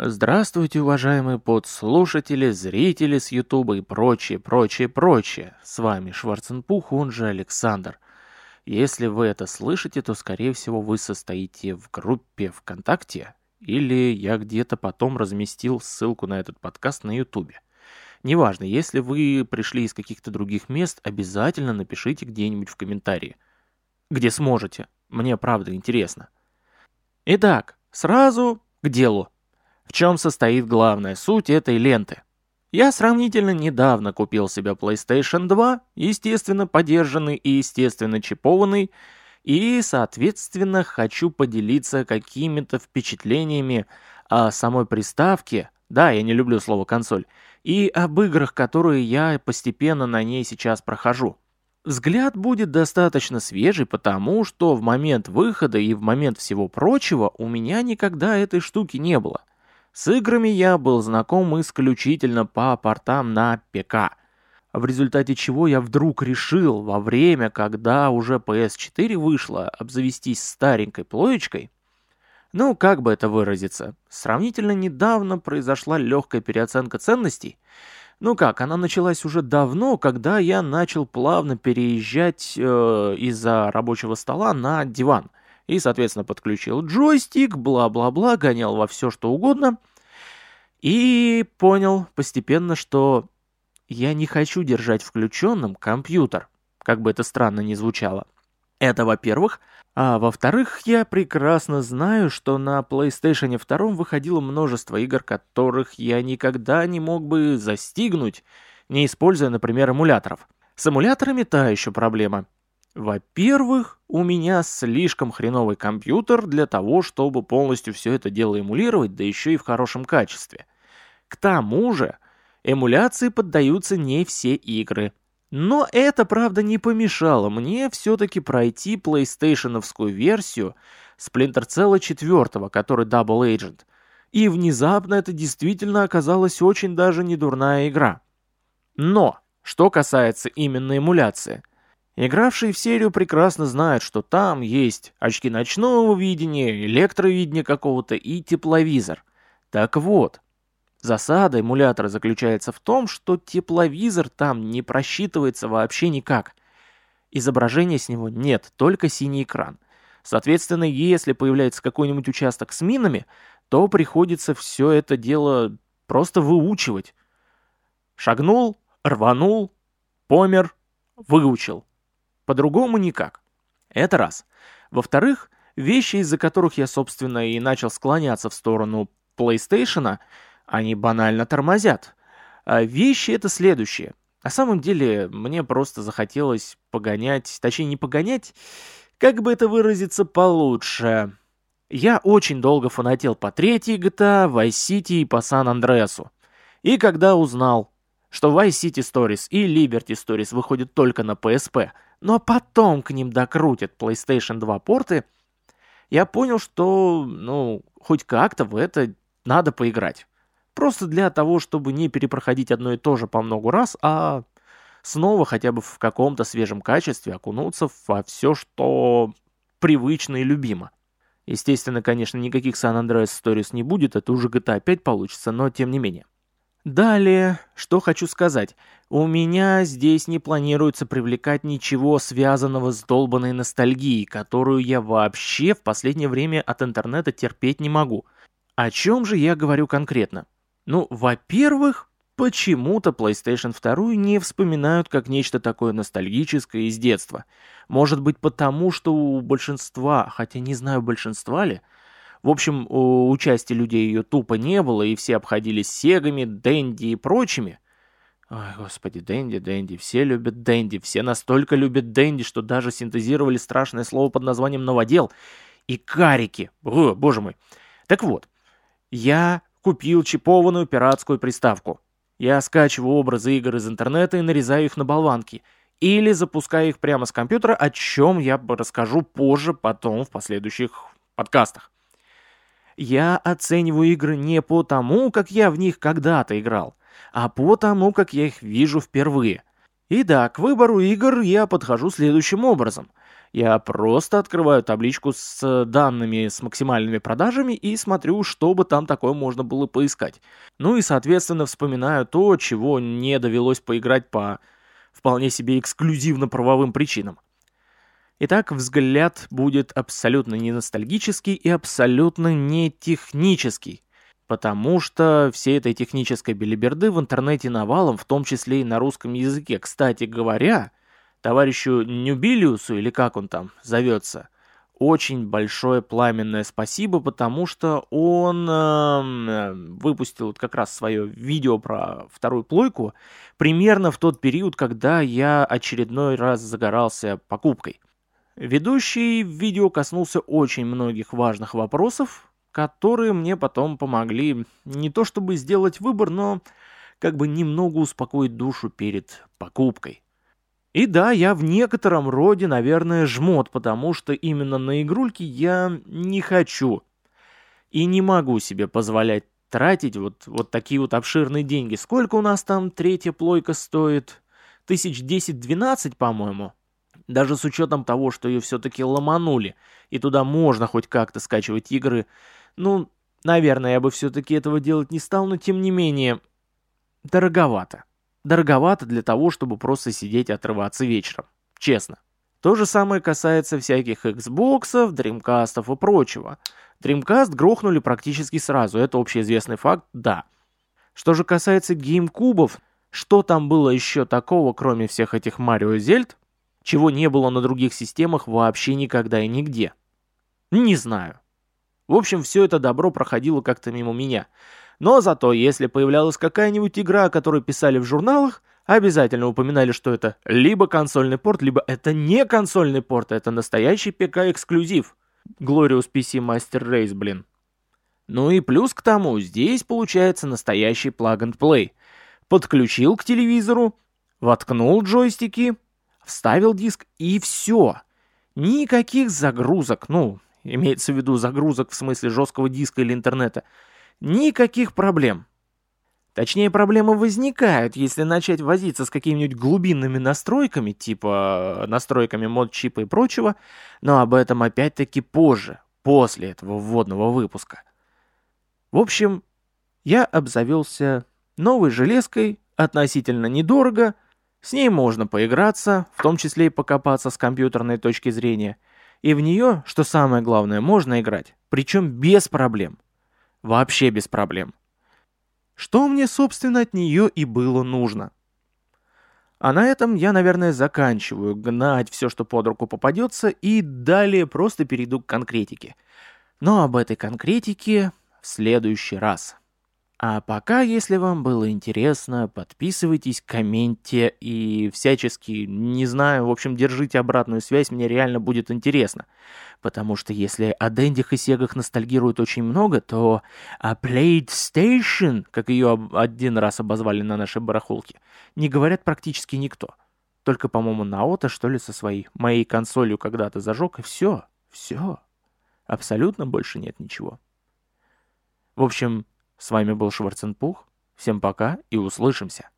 Здравствуйте, уважаемые подслушатели, зрители с Ютуба и прочее, прочее, прочее. С вами Шварценпух, он же Александр. Если вы это слышите, то, скорее всего, вы состоите в группе ВКонтакте, или я где-то потом разместил ссылку на этот подкаст на Ютубе. Неважно, если вы пришли из каких-то других мест, обязательно напишите где-нибудь в комментарии. Где сможете. Мне правда интересно. Итак, сразу к делу. В чем состоит главная суть этой ленты? Я сравнительно недавно купил себе PlayStation 2, естественно подержанный и естественно чипованный, и, соответственно, хочу поделиться какими-то впечатлениями о самой приставке, да, я не люблю слово «консоль», и об играх, которые я постепенно на ней сейчас прохожу. Взгляд будет достаточно свежий, потому что в момент выхода и в момент всего прочего у меня никогда этой штуки не было. С играми я был знаком исключительно по портам на ПК, в результате чего я вдруг решил во время, когда уже PS4 вышла, обзавестись старенькой плоечкой, ну, как бы это выразиться, сравнительно недавно произошла легкая переоценка ценностей. Ну как, она началась уже давно, когда я начал плавно переезжать э, из-за рабочего стола на диван. И, соответственно, подключил джойстик, бла-бла-бла, гонял во все, что угодно. И понял постепенно, что я не хочу держать включенным компьютер, как бы это странно ни звучало. Это во-первых. А во-вторых, я прекрасно знаю, что на PlayStation 2 выходило множество игр, которых я никогда не мог бы застигнуть, не используя, например, эмуляторов. С эмуляторами та еще проблема. Во-первых, у меня слишком хреновый компьютер для того, чтобы полностью все это дело эмулировать, да еще и в хорошем качестве. К тому же, эмуляции поддаются не все игры, но это, правда, не помешало мне все-таки пройти PlayStationовскую версию Splinter Cell 4, который Double Agent. И внезапно это действительно оказалась очень даже недурная игра. Но, что касается именно эмуляции, игравшие в серию прекрасно знают, что там есть очки ночного видения, электровидения какого-то и тепловизор. Так вот, Засада эмулятора заключается в том, что тепловизор там не просчитывается вообще никак. Изображения с него нет, только синий экран. Соответственно, если появляется какой-нибудь участок с минами, то приходится все это дело просто выучивать. Шагнул, рванул, помер, выучил. По-другому никак. Это раз. Во-вторых, вещи, из-за которых я, собственно, и начал склоняться в сторону PlayStation, они банально тормозят. А вещи это следующее. На самом деле, мне просто захотелось погонять, точнее не погонять, как бы это выразиться получше. Я очень долго фанател по третьей GTA, Vice City и по Сан-Андреасу. И когда узнал, что Vice City Stories и Liberty Stories выходят только на PSP, но потом к ним докрутят PlayStation 2 порты, я понял, что, ну, хоть как-то в это надо поиграть. Просто для того, чтобы не перепроходить одно и то же по много раз, а снова хотя бы в каком-то свежем качестве окунуться во все, что привычно и любимо. Естественно, конечно, никаких San Andreas Stories не будет, это уже GTA 5 получится, но тем не менее. Далее, что хочу сказать. У меня здесь не планируется привлекать ничего связанного с долбанной ностальгией, которую я вообще в последнее время от интернета терпеть не могу. О чем же я говорю конкретно? Ну, во-первых, почему-то PlayStation 2 не вспоминают как нечто такое ностальгическое из детства. Может быть потому, что у большинства, хотя не знаю большинства ли, в общем, у части людей ее тупо не было, и все обходились сегами, Дэнди и прочими. Ой, господи, Дэнди, Дэнди, все любят Дэнди, все настолько любят Дэнди, что даже синтезировали страшное слово под названием «новодел» и «карики». О, боже мой. Так вот, я купил чипованную пиратскую приставку. Я скачиваю образы игр из интернета и нарезаю их на болванки. Или запускаю их прямо с компьютера, о чем я расскажу позже, потом, в последующих подкастах. Я оцениваю игры не по тому, как я в них когда-то играл, а по тому, как я их вижу впервые. И да, к выбору игр я подхожу следующим образом. Я просто открываю табличку с данными с максимальными продажами и смотрю, что бы там такое можно было поискать. Ну и, соответственно, вспоминаю то, чего не довелось поиграть по вполне себе эксклюзивно-правовым причинам. Итак, взгляд будет абсолютно не ностальгический и абсолютно не технический. Потому что всей этой технической белиберды в интернете навалом, в том числе и на русском языке. Кстати говоря, товарищу Нюбилиусу, или как он там зовется, очень большое пламенное спасибо, потому что он э, выпустил как раз свое видео про вторую плойку примерно в тот период, когда я очередной раз загорался покупкой. Ведущий в видео коснулся очень многих важных вопросов, которые мне потом помогли не то чтобы сделать выбор, но как бы немного успокоить душу перед покупкой. И да, я в некотором роде, наверное, жмот, потому что именно на игрульки я не хочу и не могу себе позволять тратить вот, вот такие вот обширные деньги. Сколько у нас там третья плойка стоит? Тысяч десять-двенадцать, по-моему. Даже с учетом того, что ее все-таки ломанули, и туда можно хоть как-то скачивать игры, ну, наверное, я бы все-таки этого делать не стал, но тем не менее, дороговато. Дороговато для того, чтобы просто сидеть и отрываться вечером. Честно. То же самое касается всяких Xbox, Dreamcast и прочего. Dreamcast грохнули практически сразу, это общеизвестный факт, да. Что же касается GameCube, что там было еще такого, кроме всех этих Марио Зельд, чего не было на других системах вообще никогда и нигде? Не знаю. В общем, все это добро проходило как-то мимо меня. Но зато, если появлялась какая-нибудь игра, о которой писали в журналах, обязательно упоминали, что это либо консольный порт, либо это не консольный порт, это настоящий ПК-эксклюзив. Glorious PC Master Race, блин. Ну и плюс к тому, здесь получается настоящий plug and play. Подключил к телевизору, воткнул джойстики, вставил диск и все. Никаких загрузок, ну, имеется в виду загрузок в смысле жесткого диска или интернета, никаких проблем. Точнее, проблемы возникают, если начать возиться с какими-нибудь глубинными настройками, типа настройками мод-чипа и прочего, но об этом опять-таки позже, после этого вводного выпуска. В общем, я обзавелся новой железкой, относительно недорого, с ней можно поиграться, в том числе и покопаться с компьютерной точки зрения – и в нее, что самое главное, можно играть. Причем без проблем. Вообще без проблем. Что мне, собственно, от нее и было нужно. А на этом я, наверное, заканчиваю гнать все, что под руку попадется, и далее просто перейду к конкретике. Но об этой конкретике в следующий раз. А пока, если вам было интересно, подписывайтесь, комменте и всячески, не знаю, в общем, держите обратную связь, мне реально будет интересно. Потому что если о Дэндих и Сегах ностальгируют очень много, то о PlayStation, как ее один раз обозвали на нашей барахолке, не говорят практически никто. Только, по-моему, Наота, что ли, со своей моей консолью когда-то зажег, и все, все. Абсолютно больше нет ничего. В общем, с вами был Шварценпух. Всем пока и услышимся.